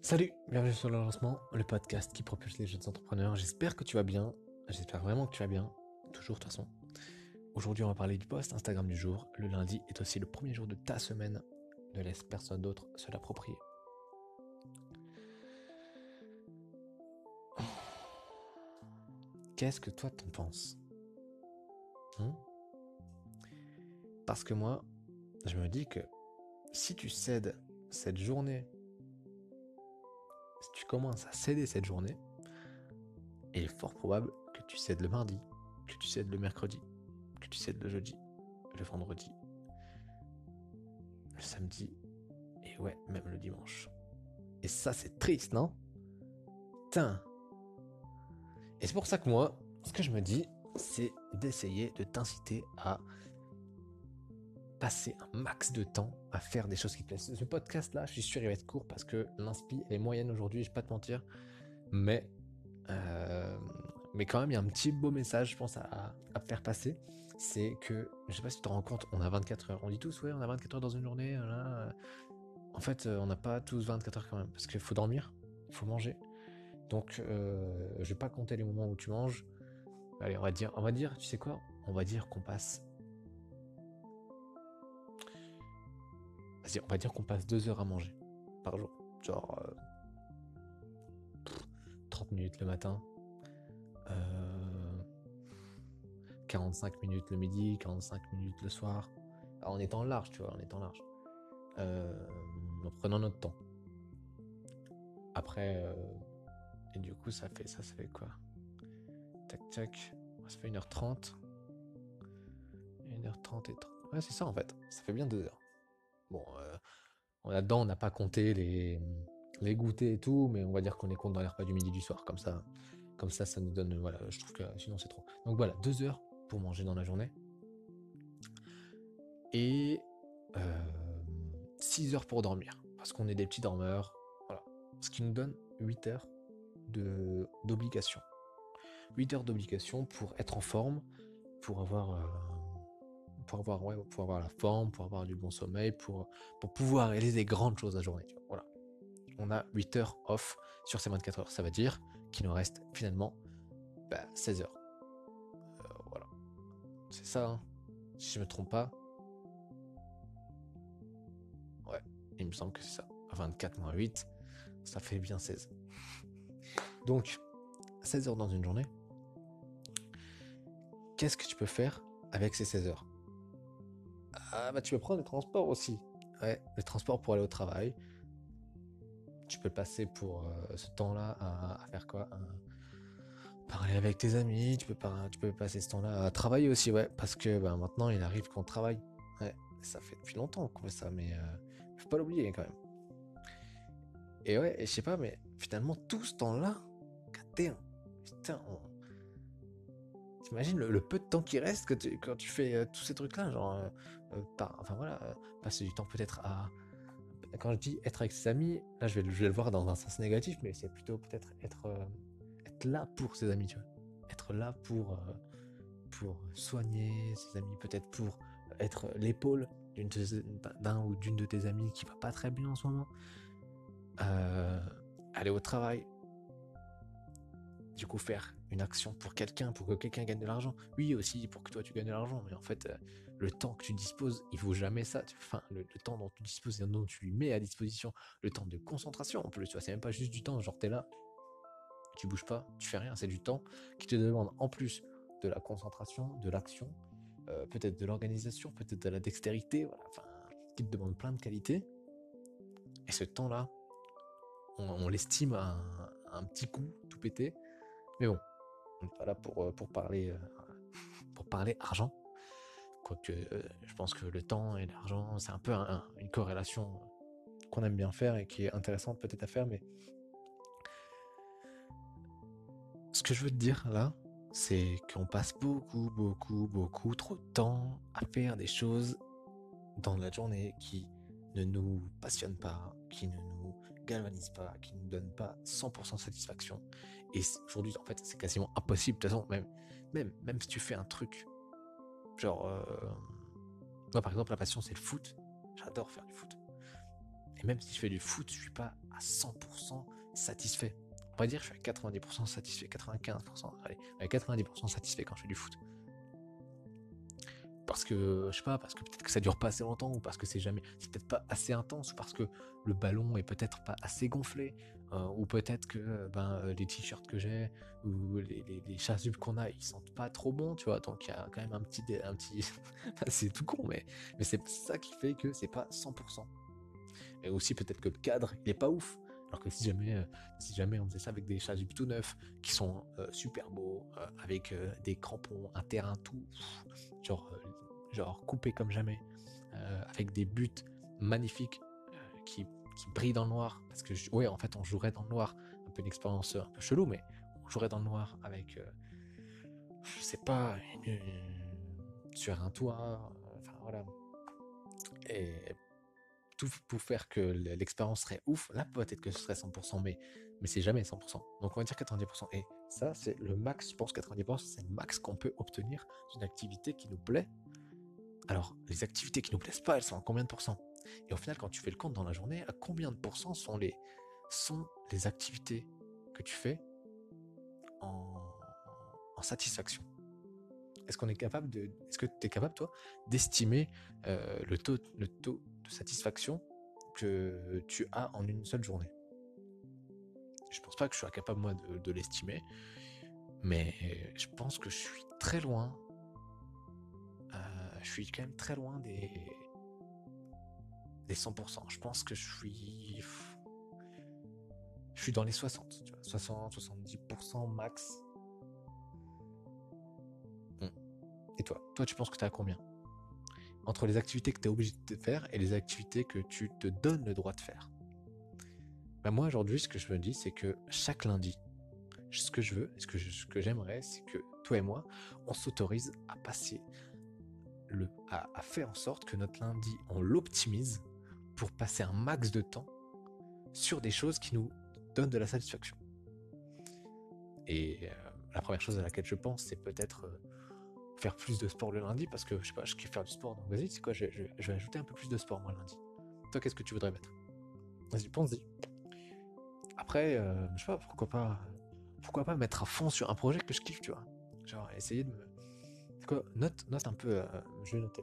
Salut, bienvenue sur le lancement, le podcast qui propulse les jeunes entrepreneurs. J'espère que tu vas bien. J'espère vraiment que tu vas bien. Toujours de toute façon. Aujourd'hui, on va parler du post Instagram du jour. Le lundi est aussi le premier jour de ta semaine. Ne laisse personne d'autre se l'approprier. Qu'est-ce que toi t'en penses? Hein? Parce que moi, je me dis que si tu cèdes cette journée commences à céder cette journée, il est fort probable que tu cèdes le mardi, que tu cèdes le mercredi, que tu cèdes le jeudi, le vendredi, le samedi, et ouais, même le dimanche. Et ça, c'est triste, non? Putain Et c'est pour ça que moi, ce que je me dis, c'est d'essayer de t'inciter à passer un max de temps à faire des choses qui plaisent. Ce podcast là, je suis sûr il va être court parce que l'inspi est moyenne aujourd'hui, je vais pas te mentir. Mais euh, mais quand même, il y a un petit beau message, je pense, à, faire passer. C'est que, je sais pas si tu te rends compte, on a 24 heures. On dit tous, ouais, on a 24 heures dans une journée. Là. En fait, euh, on n'a pas tous 24 heures quand même. Parce qu'il faut dormir, il faut manger. Donc, euh, je vais pas compter les moments où tu manges. Allez, on va dire, on va dire, tu sais quoi? On va dire qu'on passe on va dire qu'on passe deux heures à manger par jour. Genre 30 euh, minutes le matin, 45 euh, minutes le midi, 45 minutes le soir. en étant large, tu vois, en étant large. Euh, en prenant notre temps. Après, et du coup, ça fait ça, ça fait quoi? Tac, tac. Ça fait 1h30. 1h30 et 30. Ouais, c'est ça en fait. Ça fait bien deux heures. Bon, euh, là-dedans, on n'a pas compté les, les goûters et tout, mais on va dire qu'on est compte dans les repas du midi du soir. Comme ça, comme ça, ça nous donne. Voilà, je trouve que sinon c'est trop. Donc voilà, deux heures pour manger dans la journée. Et euh, 6 heures pour dormir. Parce qu'on est des petits dormeurs. Voilà. Ce qui nous donne 8 heures d'obligation. 8 heures d'obligation pour être en forme, pour avoir euh, pour avoir, avoir la forme, pour avoir du bon sommeil, pour, pouvoir réaliser des grandes choses la journée. Voilà. On a 8 heures off sur ces 24 heures. Ça veut dire qu'il nous reste finalement 16 bah, heures. Euh, voilà. C'est ça, hein. si je me trompe pas. Ouais, il me semble que c'est ça. 24 moins 8, ça fait bien 16. Donc, 16 heures dans une journée. Qu'est-ce que tu peux faire avec ces 16 heures? Ah bah tu peux prendre les transports aussi. Ouais, les transports pour aller au travail. Tu peux passer pour euh, ce temps-là à, faire quoi? Parler avec tes amis, tu peux, tu peux passer ce temps-là à travailler aussi, ouais, parce que bah, maintenant il arrive qu'on travaille. Ouais, ça fait depuis longtemps qu'on fait ça, mais euh, faut pas l'oublier quand même. Et ouais, je sais pas, mais finalement tout ce temps-là, putain, on, T'imagines le, peu de temps qui reste quand tu fais euh, tous ces trucs-là, genre, euh, euh, enfin voilà, passer du temps peut-être à, quand je dis être avec ses amis, là je vais, le voir dans un sens négatif, mais c'est plutôt peut-être être, être là pour ses amis, tu vois, être là pour, pour soigner ses amis, peut-être pour être l'épaule d'un ou d'une de tes amies qui va pas très bien en ce moment, aller au travail, du coup faire une action pour quelqu'un, pour que quelqu'un gagne de l'argent. Oui, aussi pour que toi tu gagnes de l'argent, mais en fait, euh, le temps que tu disposes, il vaut jamais ça. Enfin, le, temps dont tu disposes et dont tu lui mets à disposition, le temps de concentration en plus, tu vois, c'est même pas juste du temps, genre t'es là, tu bouges pas, tu fais rien, c'est du temps qui te demande en plus de la concentration, de l'action, euh, peut-être de l'organisation, peut-être de la dextérité, voilà, qui te demande plein de qualités. Et ce temps-là, on, l'estime à un petit coup, tout pété. Mais bon, on n'est pas là pour, euh, pour, parler, euh, pour parler argent. Quoique, euh, je pense que le temps et l'argent, c'est un peu une corrélation qu'on aime bien faire et qui est intéressante peut-être à faire, mais ce que je veux te dire là, c'est qu'on passe beaucoup, beaucoup, beaucoup trop de temps à faire des choses dans la journée qui ne nous passionnent pas, qui ne nous galvanise pas, qui ne nous donne pas 100% satisfaction. Et aujourd'hui, en fait, c'est quasiment impossible. De toute façon, même, même, même si tu fais un truc, genre, euh, moi par exemple, la passion c'est le foot. J'adore faire du foot. Et même si je fais du foot, je suis pas à 100% satisfait. On va dire, je suis à 90% satisfait, 95%, allez, 90% satisfait quand je fais du foot parce que je sais pas parce que peut-être que ça dure pas assez longtemps ou parce que c'est jamais c'est peut-être pas assez intense ou parce que le ballon est peut-être pas assez gonflé ou peut-être que ben euh, les t-shirts que j'ai ou les, les, les qu'on a ils sentent pas trop bons tu vois. Donc il y a quand même un petit un petit c'est tout con mais mais c'est ça qui fait que c'est pas 100% et aussi peut-être que le cadre il est pas ouf. Alors que si jamais, euh, si jamais on faisait ça avec des chasubles tout neufs, qui sont super beaux, avec des crampons, un terrain tout, genre genre coupé comme jamais, euh, avec des buts magnifiques euh, qui, qui, brillent dans le noir. Parce que, ouais, en fait, on jouerait dans le noir. Un peu une expérience un peu chelou, mais on jouerait dans le noir avec, euh, je sais pas, sur un toit. Enfin, voilà. Et tout pour faire que l'expérience serait ouf. Là, peut-être que ce serait 100%, mais, mais c'est jamais 100%. Donc, on va dire 90%. Et ça, c'est le max, je pense, 90%, c'est le max qu'on peut obtenir d'une activité qui nous plaît alors, les activités qui nous plaisent pas, elles sont à combien de pourcents? Et au final, quand tu fais le compte dans la journée, à combien de pourcents sont les, sont les activités que tu fais en, satisfaction? Est-ce qu'on est capable de, est-ce que tu es capable toi d'estimer euh, le taux, de satisfaction que tu as en une seule journée? Je pense pas que je sois capable moi de, de l'estimer, mais je pense que je suis très loin je suis quand même très loin des, des 100%. Je pense que je suis, je suis dans les 60, tu vois, 60, 70% max. Et toi, toi, tu penses que tu as combien? Entre les activités que tu es obligé de faire et les activités que tu te donnes le droit de faire. Ben moi, aujourd'hui, ce que je me dis, c'est que chaque lundi, ce que je veux, ce que, ce que j'aimerais, c'est que toi et moi, on s'autorise à passer le, a, fait en sorte que notre lundi, on l'optimise pour passer un max de temps sur des choses qui nous donnent de la satisfaction. Et euh, la première chose à laquelle je pense, c'est peut-être euh, faire plus de sport le lundi, parce que je sais pas, kiffe faire du sport, donc vas-y, c'est quoi, je, vais ajouter un peu plus de sport moi lundi. Toi, qu'est-ce que tu voudrais mettre? Vas-y, pense-y. Après, euh, je sais pas, pourquoi pas, mettre à fond sur un projet que je kiffe, tu vois. Genre, essayer de me, note, note un peu, je vais noter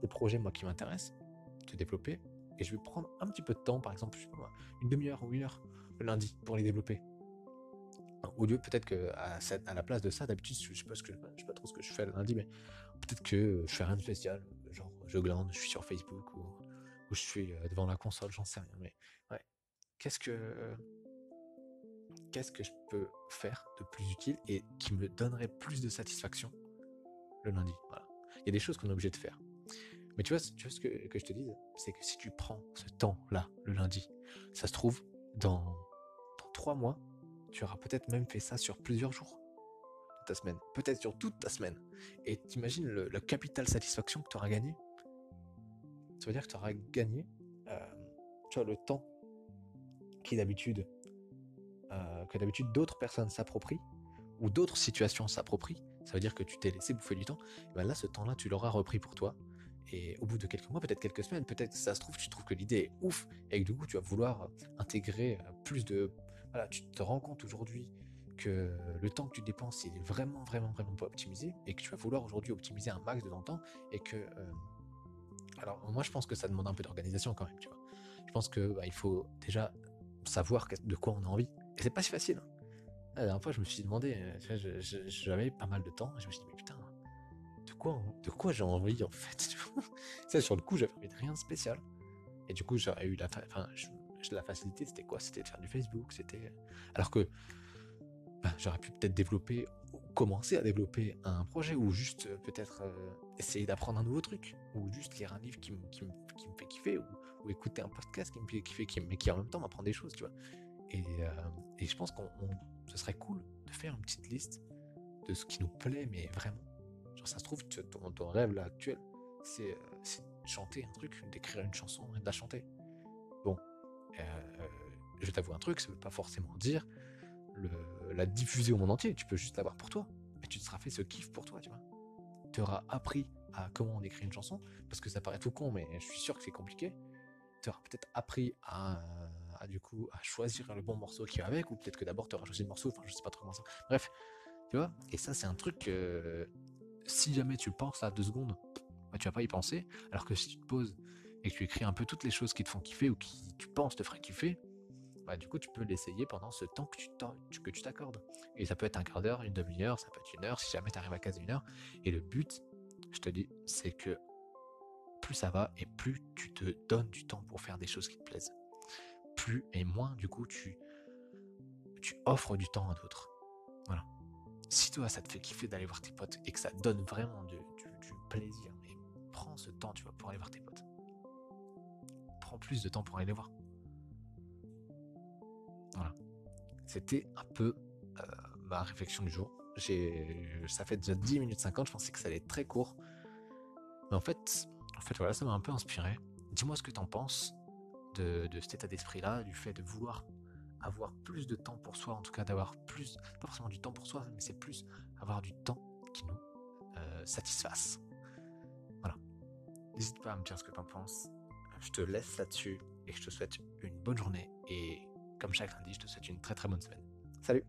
des projets moi qui m'intéressent, de développer, et je vais prendre un petit peu de temps, par exemple, une demi-heure ou une heure le lundi pour les développer. Au lieu peut-être que à, la place de ça, d'habitude, je sais je sais pas trop ce que je fais le lundi, mais peut-être que je fais rien de spécial, genre je glande, je suis sur Facebook ou, je suis euh, devant la console, j'en sais rien. Mais ouais, qu'est-ce que qu'est-ce que je peux faire de plus utile et qui me donnerait plus de satisfaction le lundi? Il y a des choses qu'on est obligé de faire. Mais tu vois, tu vois ce que, je te dis, c'est que si tu prends ce temps-là, le lundi, ça se trouve, dans, trois mois, tu auras peut-être même fait ça sur plusieurs jours de ta semaine, peut-être sur toute ta semaine. Et t'imagines le, le capital satisfaction que tu auras gagné? Ça veut dire que tu auras gagné, euh, le temps qui d'habitude, euh, que d'habitude d'autres personnes s'approprient, ou d'autres situations s'approprient, ça veut dire que tu t'es laissé bouffer du temps, et ben là, ce temps-là, tu l'auras repris pour toi. Et au bout de quelques mois, peut-être quelques semaines, peut-être ça se trouve, tu trouves que l'idée est ouf, et que du coup, tu vas vouloir euh, intégrer euh, plus de... Voilà, tu te rends compte aujourd'hui que le temps que tu dépenses, il est vraiment, vraiment, vraiment pas optimisé, et que tu vas vouloir aujourd'hui optimiser un max de ton temps, et que... Euh, alors, moi, je pense que ça demande un peu d'organisation quand même, tu vois. Je pense que bah, il faut déjà savoir de quoi on a envie. Et c'est pas si facile. Hein. La dernière fois, je me suis demandé, j'avais pas mal de temps, et je me suis dit, mais putain, quoi, de quoi j'ai envie en fait Ça, sur le coup, j'avais envie de rien de spécial. Et du coup, j'aurais eu la, enfin, la facilité, c'était quoi? C'était de faire du Facebook, c'était. Alors que bah, j'aurais pu peut-être développer, commencer à développer un projet, ou juste euh, peut-être euh, essayer d'apprendre un nouveau truc, ou juste lire un livre qui, me, qui me, fait kiffer, ou, écouter un podcast qui me fait kiffer, qui, mais qui en même temps m'apprend des choses, tu vois. Et, et je pense qu'on ce serait cool de faire une petite liste de ce qui nous plaît, mais vraiment. Genre, ça se trouve, ton, rêve actuel, c'est euh, chanter un truc, d'écrire une chanson et de la chanter. Bon, euh, je vais un truc, ça veut pas forcément dire la diffuser au monde entier, tu peux juste l'avoir pour toi, mais tu te seras fait ce kiff pour toi, tu vois. Tu auras appris à comment on écrit une chanson, parce que ça paraît tout con, mais je suis sûr que c'est compliqué. Tu auras peut-être appris à, du coup à choisir le bon morceau qui va avec, ou peut-être que d'abord tu auras choisi le morceau, enfin je sais pas trop comment ça. Bref, tu vois, et ça c'est un truc que si jamais tu penses à deux secondes, bah, tu vas pas y penser, alors que si tu te poses et que tu écris un peu toutes les choses qui te font kiffer ou qui tu penses te feraient kiffer, bah, du coup tu peux l'essayer pendant ce temps que tu t'accordes. Et ça peut être un quart d'heure, une demi-heure, ça peut être une heure, si jamais tu arrives à caser une heure. Et le but, je te dis, c'est que plus ça va et plus tu te donnes du temps pour faire des choses qui te plaisent. Plus et moins, du coup, tu, tu offres du temps à d'autres. Voilà. Si toi, ça te fait kiffer d'aller voir tes potes et que ça donne vraiment du, plaisir, mais prends ce temps, tu pour aller voir tes potes. Prends plus de temps pour aller les voir. Voilà. C'était un peu euh, ma réflexion du jour. Ça fait déjà 10 minutes 50, je pensais que ça allait être très court. Mais en fait, en fait, voilà, ça m'a un peu inspiré. Dis-moi ce que tu en penses de, cet état d'esprit-là, du fait de vouloir avoir plus de temps pour soi, en tout cas d'avoir plus, pas forcément du temps pour soi, mais c'est plus avoir du temps qui nous euh, satisfasse. Voilà. N'hésite pas à me dire ce que tu en penses. Je te laisse là-dessus et je te souhaite une bonne journée. Et comme chaque lundi, je te souhaite une très très bonne semaine. Salut